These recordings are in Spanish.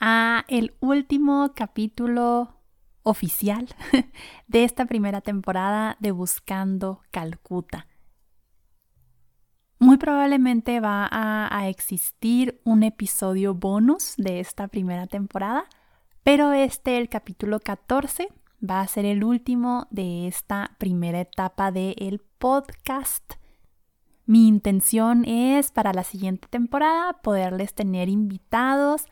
a el último capítulo oficial de esta primera temporada de Buscando Calcuta. Muy probablemente va a, existir un episodio bonus de esta primera temporada, pero este, el capítulo 14, va a ser el último de esta primera etapa del podcast. Mi intención es para la siguiente temporada poderles tener invitados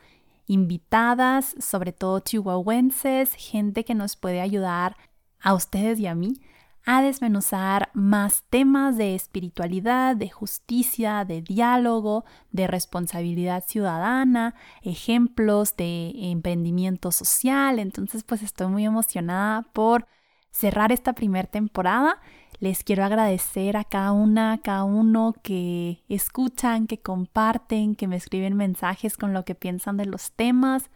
invitadas, sobre todo chihuahuenses, gente que nos puede ayudar a ustedes y a mí a desmenuzar más temas de espiritualidad, de justicia, de diálogo, de responsabilidad ciudadana, ejemplos de emprendimiento social. Entonces, pues estoy muy emocionada por cerrar esta primera temporada les quiero agradecer a cada una, a cada uno que escuchan, que comparten, que me escriben mensajes con lo que piensan de los temas.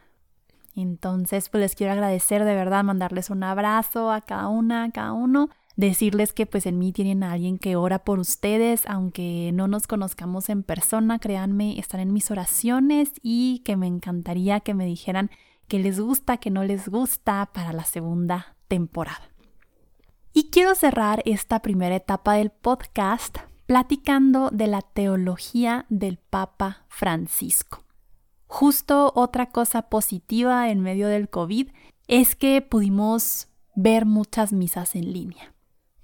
Entonces, pues les quiero agradecer de verdad, mandarles un abrazo a cada una, a cada uno, decirles que pues en mí tienen a alguien que ora por ustedes, aunque no nos conozcamos en persona, créanme, están en mis oraciones y que me encantaría que me dijeran que les gusta, que no les gusta para la segunda temporada. Y quiero cerrar esta primera etapa del podcast platicando de la teología del Papa Francisco. Justo otra cosa positiva en medio del COVID es que pudimos ver muchas misas en línea.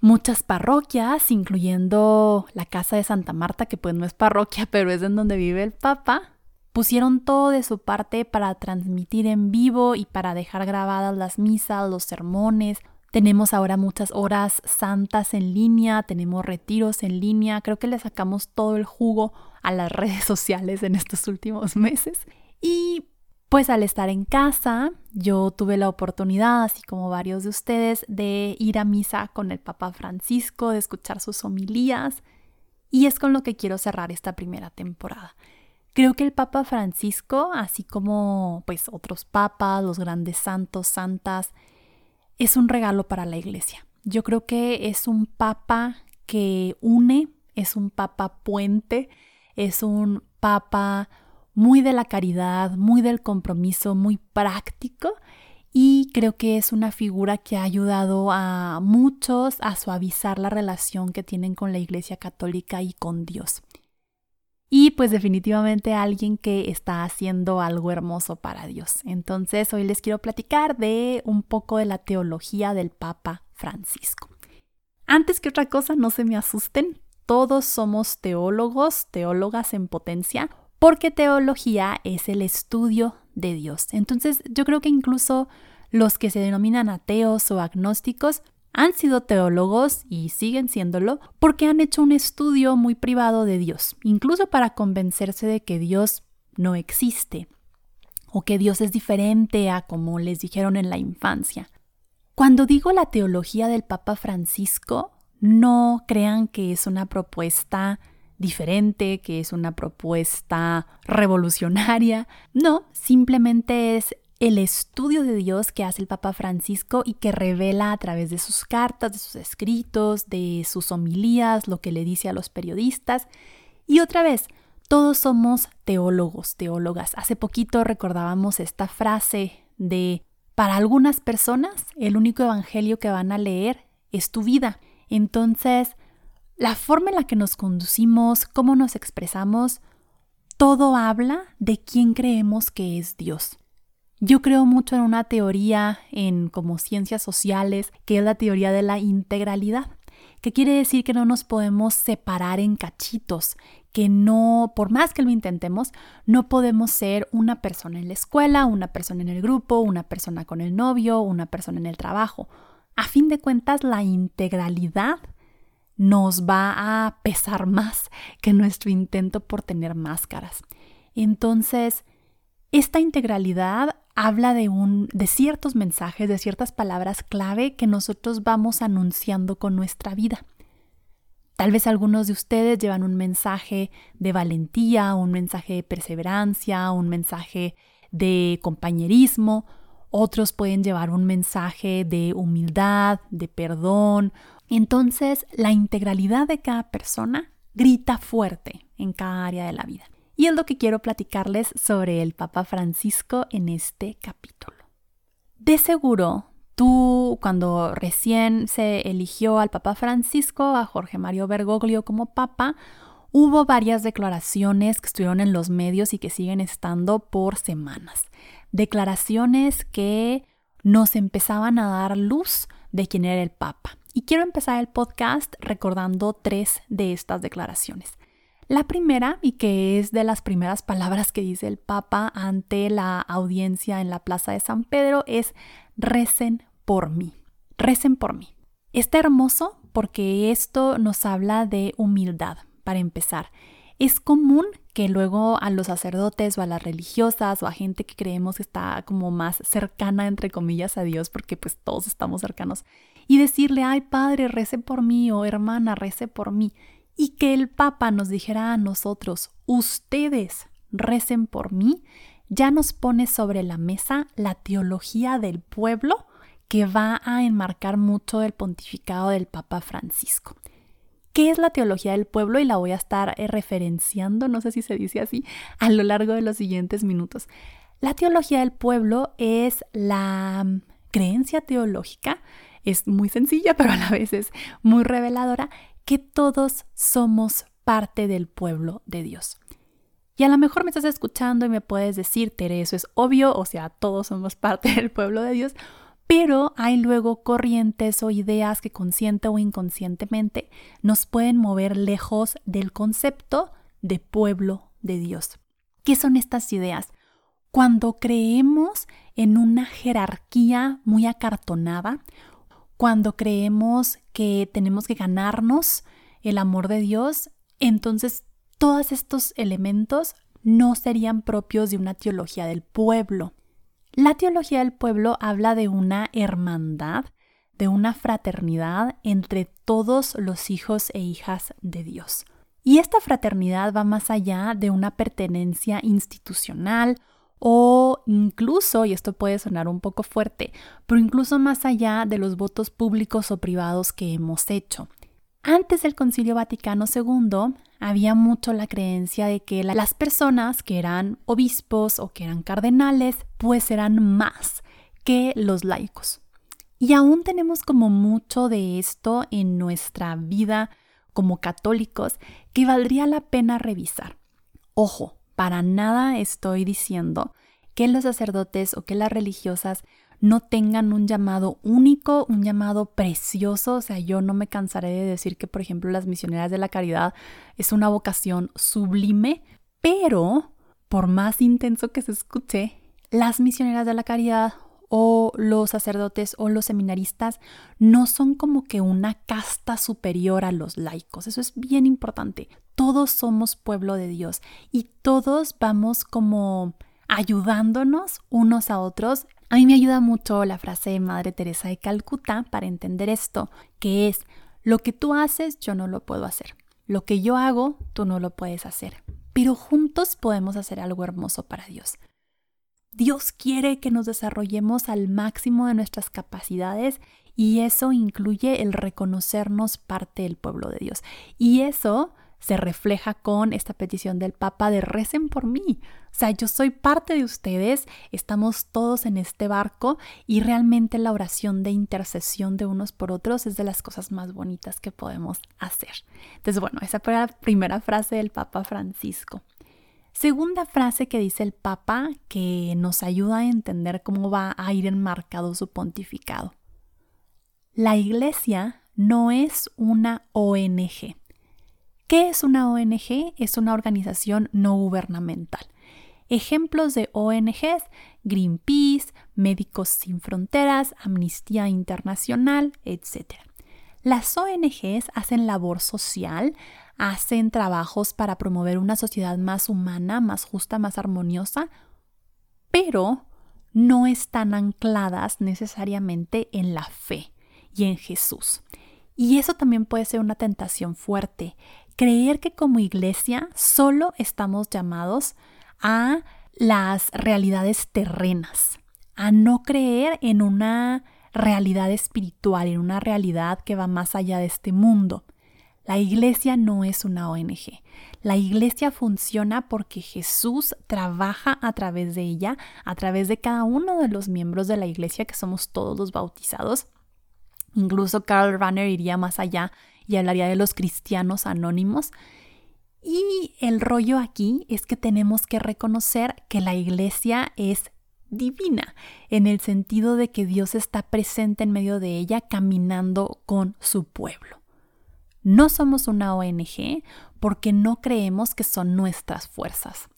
Muchas parroquias, incluyendo la Casa de Santa Marta, que pues no es parroquia, pero es en donde vive el Papa, pusieron todo de su parte para transmitir en vivo y para dejar grabadas las misas, los sermones, tenemos ahora muchas horas santas en línea, tenemos retiros en línea, creo que le sacamos todo el jugo a las redes sociales en estos últimos meses. Y pues al estar en casa, yo tuve la oportunidad, así como varios de ustedes, de ir a misa con el Papa Francisco, de escuchar sus homilías, y es con lo que quiero cerrar esta primera temporada. Creo que el Papa Francisco, así como pues otros papas, los grandes santos, santas, es un regalo para la iglesia. Yo creo que es un papa que une, es un papa puente, es un papa muy de la caridad, muy del compromiso, muy práctico y creo que es una figura que ha ayudado a muchos a suavizar la relación que tienen con la Iglesia Católica y con Dios y pues definitivamente alguien que está haciendo algo hermoso para Dios. Entonces hoy les quiero platicar de un poco de la teología del Papa Francisco. Antes que otra cosa, no se me asusten, todos somos teólogos, teólogas en potencia, porque teología es el estudio de Dios. Entonces yo creo que incluso los que se denominan ateos o agnósticos han sido teólogos y siguen siéndolo porque han hecho un estudio muy privado de Dios, incluso para convencerse de que Dios no existe o que Dios es diferente a como les dijeron en la infancia. Cuando digo la teología del Papa Francisco, no crean que es una propuesta diferente, que es una propuesta revolucionaria. No, simplemente es el estudio de Dios que hace el Papa Francisco y que revela a través de sus cartas, de sus escritos, de sus homilías, lo que le dice a los periodistas. Y otra vez, todos somos teólogos, teólogas. Hace poquito recordábamos esta frase de, para algunas personas, el único evangelio que van a leer es tu vida. Entonces, la forma en la que nos conducimos, cómo nos expresamos, todo habla de quién creemos que es Dios. Yo creo mucho en una teoría en como ciencias sociales, que es la teoría de la integralidad, que quiere decir que no nos podemos separar en cachitos, que no, por más que lo intentemos, no podemos ser una persona en la escuela, una persona en el grupo, una persona con el novio, una persona en el trabajo. A fin de cuentas, la integralidad nos va a pesar más que nuestro intento por tener máscaras. Entonces, esta integralidad habla de, un, de ciertos mensajes, de ciertas palabras clave que nosotros vamos anunciando con nuestra vida. Tal vez algunos de ustedes llevan un mensaje de valentía, un mensaje de perseverancia, un mensaje de compañerismo, otros pueden llevar un mensaje de humildad, de perdón. Entonces, la integralidad de cada persona grita fuerte en cada área de la vida. Y es lo que quiero platicarles sobre el Papa Francisco en este capítulo. De seguro, tú cuando recién se eligió al Papa Francisco, a Jorge Mario Bergoglio como Papa, hubo varias declaraciones que estuvieron en los medios y que siguen estando por semanas. Declaraciones que nos empezaban a dar luz de quién era el Papa. Y quiero empezar el podcast recordando tres de estas declaraciones. La primera, y que es de las primeras palabras que dice el Papa ante la audiencia en la Plaza de San Pedro, es recen por mí. Recen por mí. Está hermoso porque esto nos habla de humildad, para empezar. Es común que luego a los sacerdotes o a las religiosas o a gente que creemos que está como más cercana, entre comillas, a Dios, porque pues todos estamos cercanos, y decirle, ay padre, rece por mí o hermana, rece por mí y que el Papa nos dijera a nosotros, ustedes recen por mí, ya nos pone sobre la mesa la teología del pueblo que va a enmarcar mucho el pontificado del Papa Francisco. ¿Qué es la teología del pueblo? Y la voy a estar eh, referenciando, no sé si se dice así, a lo largo de los siguientes minutos. La teología del pueblo es la mm, creencia teológica, es muy sencilla, pero a la vez es muy reveladora, que todos somos parte del pueblo de Dios. Y a lo mejor me estás escuchando y me puedes decir, Tere, eso es obvio, o sea, todos somos parte del pueblo de Dios, pero hay luego corrientes o ideas que consciente o inconscientemente nos pueden mover lejos del concepto de pueblo de Dios. ¿Qué son estas ideas? Cuando creemos en una jerarquía muy acartonada cuando creemos que tenemos que ganarnos el amor de Dios, entonces todos estos elementos no serían propios de una teología del pueblo. La teología del pueblo habla de una hermandad, de una fraternidad entre todos los hijos e hijas de Dios. Y esta fraternidad va más allá de una pertenencia institucional o incluso, y esto puede sonar un poco fuerte, pero incluso más allá de los votos públicos o privados que hemos hecho. Antes del Concilio Vaticano II había mucho la creencia de que las personas que eran obispos o que eran cardenales pues eran más que los laicos. Y aún tenemos como mucho de esto en nuestra vida como católicos que valdría la pena revisar. Ojo, para nada estoy diciendo que los sacerdotes o que las religiosas no tengan un llamado único, un llamado precioso. O sea, yo no me cansaré de decir que, por ejemplo, las misioneras de la caridad es una vocación sublime, pero por más intenso que se escuche, las misioneras de la caridad o los sacerdotes o los seminaristas no son como que una casta superior a los laicos. Eso es bien importante. Todos somos pueblo de Dios y todos vamos como ayudándonos unos a otros. A mí me ayuda mucho la frase de Madre Teresa de Calcuta para entender esto, que es, lo que tú haces yo no lo puedo hacer. Lo que yo hago tú no lo puedes hacer. Pero juntos podemos hacer algo hermoso para Dios. Dios quiere que nos desarrollemos al máximo de nuestras capacidades y eso incluye el reconocernos parte del pueblo de Dios. Y eso se refleja con esta petición del Papa de recen por mí. O sea, yo soy parte de ustedes, estamos todos en este barco y realmente la oración de intercesión de unos por otros es de las cosas más bonitas que podemos hacer. Entonces, bueno, esa fue la primera frase del Papa Francisco. Segunda frase que dice el Papa que nos ayuda a entender cómo va a ir enmarcado su pontificado. La Iglesia no es una ONG. ¿Qué es una ONG? Es una organización no gubernamental. Ejemplos de ONGs, Greenpeace, Médicos Sin Fronteras, Amnistía Internacional, etc. Las ONGs hacen labor social, hacen trabajos para promover una sociedad más humana, más justa, más armoniosa, pero no están ancladas necesariamente en la fe y en Jesús. Y eso también puede ser una tentación fuerte, creer que como iglesia solo estamos llamados a las realidades terrenas, a no creer en una realidad espiritual, en una realidad que va más allá de este mundo. La iglesia no es una ONG. La iglesia funciona porque Jesús trabaja a través de ella, a través de cada uno de los miembros de la iglesia, que somos todos los bautizados. Incluso Karl Rahner iría más allá y hablaría de los cristianos anónimos. Y el rollo aquí es que tenemos que reconocer que la iglesia es divina, en el sentido de que Dios está presente en medio de ella caminando con su pueblo. No somos una ONG porque no creemos que son nuestras fuerzas.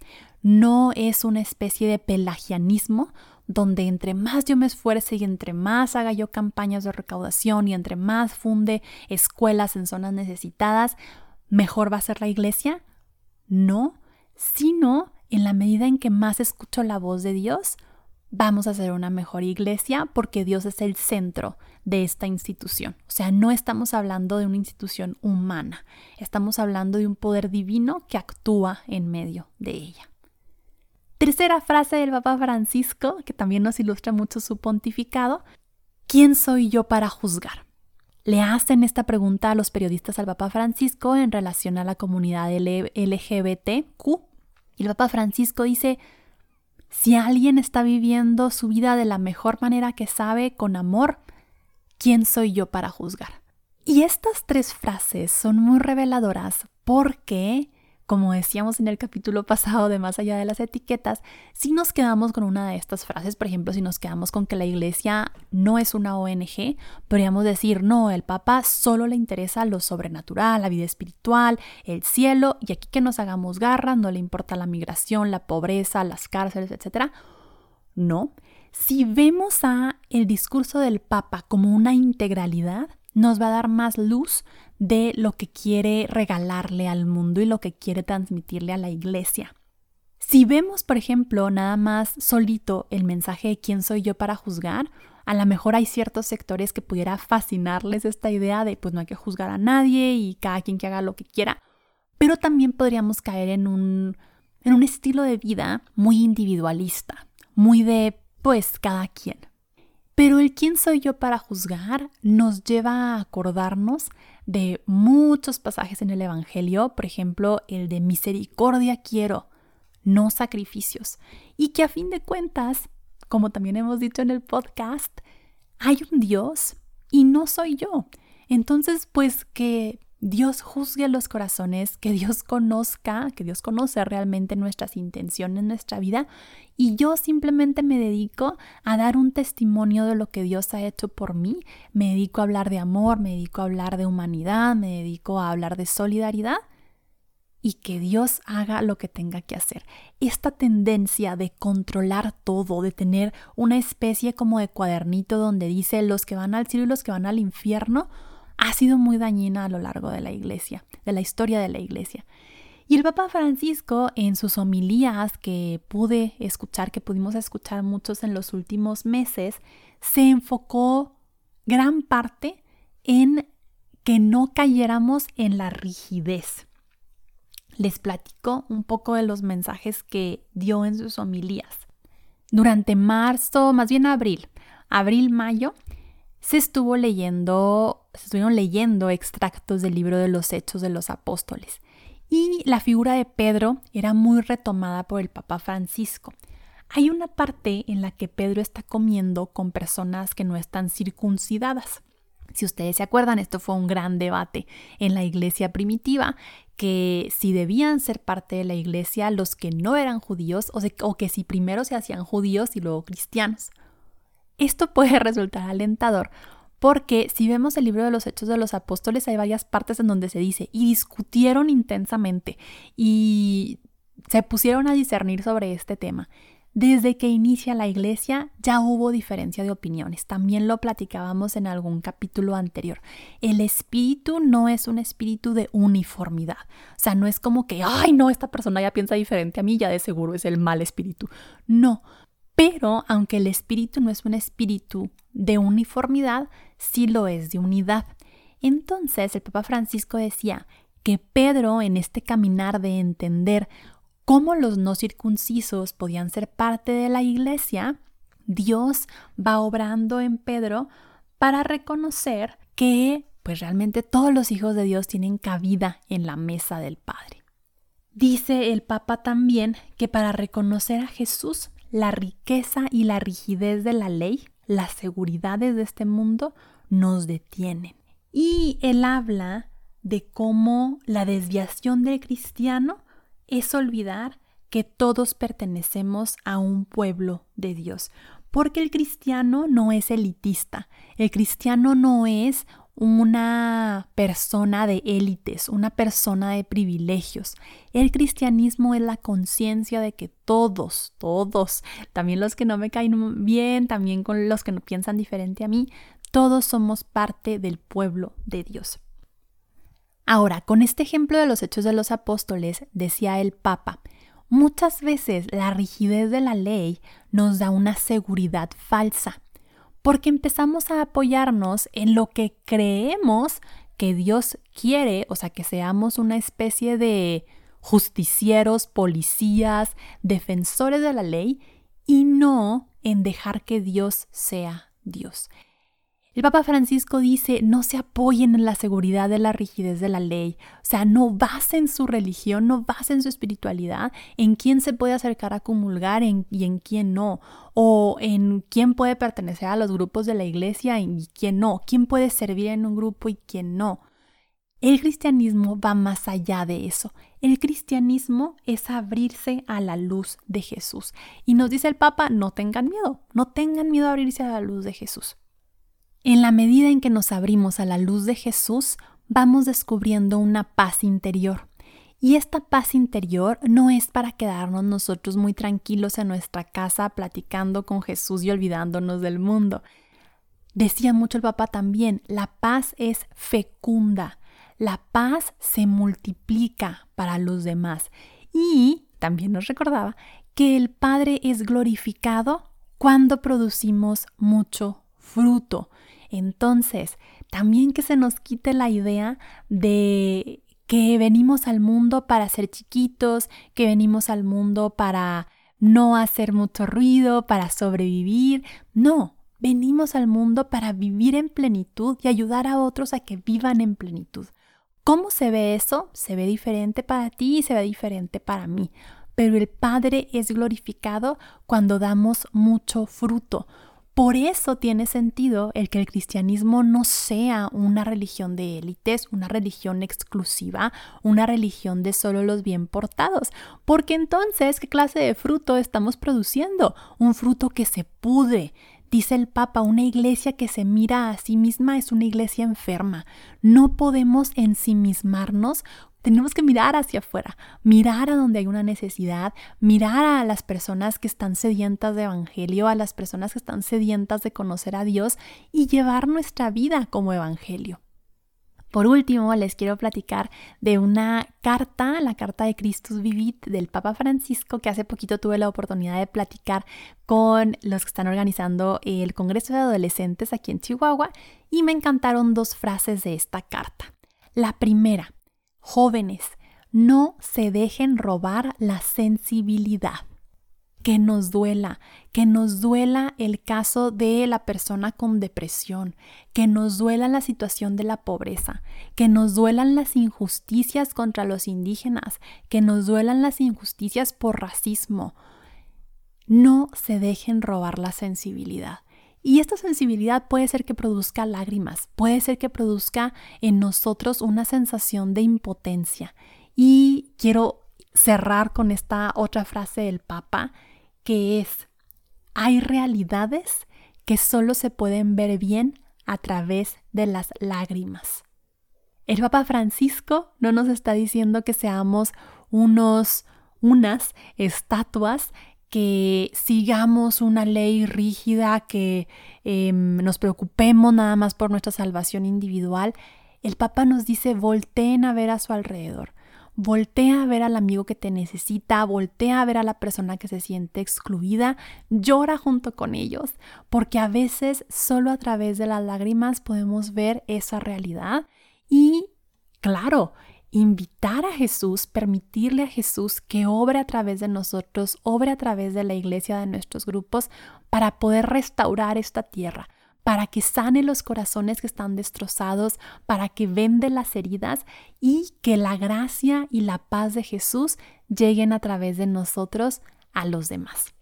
No es una especie de pelagianismo donde entre más yo me esfuerce y entre más haga yo campañas de recaudación y entre más funde escuelas en zonas necesitadas, mejor va a ser la iglesia. No, sino en la medida en que más escucho la voz de Dios, vamos a ser una mejor iglesia porque Dios es el centro de esta institución. O sea, no estamos hablando de una institución humana, estamos hablando de un poder divino que actúa en medio de ella. Tercera frase del Papa Francisco, que también nos ilustra mucho su pontificado, ¿quién soy yo para juzgar? Le hacen esta pregunta a los periodistas al Papa Francisco en relación a la comunidad LGBTQ. Y el Papa Francisco dice, si alguien está viviendo su vida de la mejor manera que sabe, con amor, ¿quién soy yo para juzgar? Y estas tres frases son muy reveladoras porque, como decíamos en el capítulo pasado de Más allá de las etiquetas, si nos quedamos con una de estas frases, por ejemplo, si nos quedamos con que la iglesia no es una ONG, podríamos decir, no, el Papa solo le interesa lo sobrenatural, la vida espiritual, el cielo, y aquí que nos hagamos garra, no le importa la migración, la pobreza, las cárceles, etc. No, si vemos a el discurso del Papa como una integralidad, nos va a dar más luz de lo que quiere regalarle al mundo y lo que quiere transmitirle a la iglesia. Si vemos, por ejemplo, nada más solito el mensaje de quién soy yo para juzgar, a lo mejor hay ciertos sectores que pudiera fascinarles esta idea de pues no hay que juzgar a nadie y cada quien que haga lo que quiera, pero también podríamos caer en un, en un estilo de vida muy individualista, muy de pues cada quien. Pero el quién soy yo para juzgar nos lleva a acordarnos de muchos pasajes en el Evangelio, por ejemplo, el de misericordia quiero, no sacrificios, y que a fin de cuentas, como también hemos dicho en el podcast, hay un Dios y no soy yo. Entonces, pues que Dios juzgue los corazones, que Dios conozca, que Dios conoce realmente nuestras intenciones en nuestra vida y yo simplemente me dedico a dar un testimonio de lo que Dios ha hecho por mí, me dedico a hablar de amor, me dedico a hablar de humanidad, me dedico a hablar de solidaridad y que Dios haga lo que tenga que hacer. Esta tendencia de controlar todo, de tener una especie como de cuadernito donde dice los que van al cielo y los que van al infierno, ha sido muy dañina a lo largo de la iglesia, de la historia de la iglesia. Y el Papa Francisco, en sus homilías que pude escuchar, que pudimos escuchar muchos en los últimos meses, se enfocó gran parte en que no cayéramos en la rigidez. Les platico un poco de los mensajes que dio en sus homilías. Durante marzo, más bien abril, abril-mayo, se estuvo leyendo, se estuvieron leyendo extractos del libro de los Hechos de los Apóstoles. Y la figura de Pedro era muy retomada por el Papa Francisco. Hay una parte en la que Pedro está comiendo con personas que no están circuncidadas. Si ustedes se acuerdan, esto fue un gran debate en la iglesia primitiva, que si debían ser parte de la iglesia los que no eran judíos o, o que si primero se hacían judíos y luego cristianos. Esto puede resultar alentador porque si vemos el libro de los Hechos de los Apóstoles hay varias partes en donde se dice y discutieron intensamente y se pusieron a discernir sobre este tema. Desde que inicia la iglesia ya hubo diferencia de opiniones. También lo platicábamos en algún capítulo anterior. El espíritu no es un espíritu de uniformidad. O sea, no es como que, ay, no, esta persona ya piensa diferente a mí, ya de seguro es el mal espíritu. No, Pero aunque el espíritu no es un espíritu de uniformidad, sí lo es de unidad. Entonces el Papa Francisco decía que Pedro en este caminar de entender cómo los no circuncisos podían ser parte de la iglesia, Dios va obrando en Pedro para reconocer que pues realmente todos los hijos de Dios tienen cabida en la mesa del Padre. Dice el Papa también que para reconocer a Jesús, la riqueza y la rigidez de la ley, las seguridades de este mundo, nos detienen. Y él habla de cómo la desviación del cristiano es olvidar que todos pertenecemos a un pueblo de Dios, porque el cristiano no es elitista, el cristiano no es una persona de élites, una persona de privilegios. El cristianismo es la conciencia de que todos, todos, también los que no me caen bien, también con los que no piensan diferente a mí, todos somos parte del pueblo de Dios. Ahora, con este ejemplo de los hechos de los apóstoles, decía el Papa, muchas veces la rigidez de la ley nos da una seguridad falsa, porque empezamos a apoyarnos en lo que creemos que Dios quiere, o sea, que seamos una especie de justicieros, policías, defensores de la ley, y no en dejar que Dios sea Dios. El Papa Francisco dice, no se apoyen en la seguridad de la rigidez de la ley, o sea, no basen su religión, no basen su espiritualidad en quién se puede acercar a comulgar y en quién no, o en quién puede pertenecer a los grupos de la iglesia y quién no, quién puede servir en un grupo y quién no. El cristianismo va más allá de eso. El cristianismo es abrirse a la luz de Jesús. Y nos dice el Papa, no tengan miedo, no tengan miedo a abrirse a la luz de Jesús. En la medida en que nos abrimos a la luz de Jesús, vamos descubriendo una paz interior. Y esta paz interior no es para quedarnos nosotros muy tranquilos en nuestra casa platicando con Jesús y olvidándonos del mundo. Decía mucho el Papa también, la paz es fecunda, la paz se multiplica para los demás. Y también nos recordaba que el Padre es glorificado cuando producimos mucho fruto. Entonces, también que se nos quite la idea de que venimos al mundo para ser chiquitos, que venimos al mundo para no hacer mucho ruido, para sobrevivir. No, venimos al mundo para vivir en plenitud y ayudar a otros a que vivan en plenitud. ¿Cómo se ve eso? Se ve diferente para ti y se ve diferente para mí. Pero el Padre es glorificado cuando damos mucho fruto, por eso tiene sentido el que el cristianismo no sea una religión de élites, una religión exclusiva, una religión de solo los bien portados, porque entonces, ¿qué clase de fruto estamos produciendo? Un fruto que se pude, Dice el Papa, una iglesia que se mira a sí misma es una iglesia enferma. No podemos ensimismarnos tenemos que mirar hacia afuera, mirar a donde hay una necesidad, mirar a las personas que están sedientas de evangelio, a las personas que están sedientas de conocer a Dios y llevar nuestra vida como evangelio. Por último, les quiero platicar de una carta, la carta de Christus Vivit del Papa Francisco, que hace poquito tuve la oportunidad de platicar con los que están organizando el Congreso de Adolescentes aquí en Chihuahua y me encantaron dos frases de esta carta. La primera, Jóvenes, no se dejen robar la sensibilidad. Que nos duela, que nos duela el caso de la persona con depresión, que nos duela la situación de la pobreza, que nos duelan las injusticias contra los indígenas, que nos duelan las injusticias por racismo. No se dejen robar la sensibilidad. Y esta sensibilidad puede ser que produzca lágrimas, puede ser que produzca en nosotros una sensación de impotencia. Y quiero cerrar con esta otra frase del Papa, que es, hay realidades que solo se pueden ver bien a través de las lágrimas. El Papa Francisco no nos está diciendo que seamos unos, unas estatuas que sigamos una ley rígida, que em, nos preocupemos nada más por nuestra salvación individual, el Papa nos dice volteen a ver a su alrededor, voltea a ver al amigo que te necesita, voltea a ver a la persona que se siente excluida, llora junto con ellos, porque a veces solo a través de las lágrimas podemos ver esa realidad. Y, claro, invitar a Jesús, permitirle a Jesús que obre a través de nosotros, obre a través de la iglesia de nuestros grupos para poder restaurar esta tierra, para que sane los corazones que están destrozados, para que vende las heridas y que la gracia y la paz de Jesús lleguen a través de nosotros a los demás.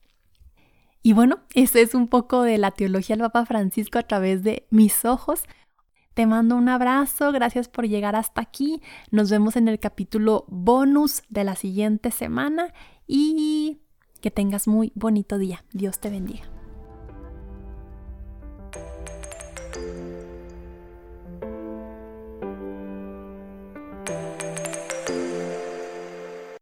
Y bueno, ese es un poco de la teología del Papa Francisco a través de mis ojos. Te mando un abrazo, gracias por llegar hasta aquí. Nos vemos en el capítulo bonus de la siguiente semana y que tengas muy bonito día. Dios te bendiga.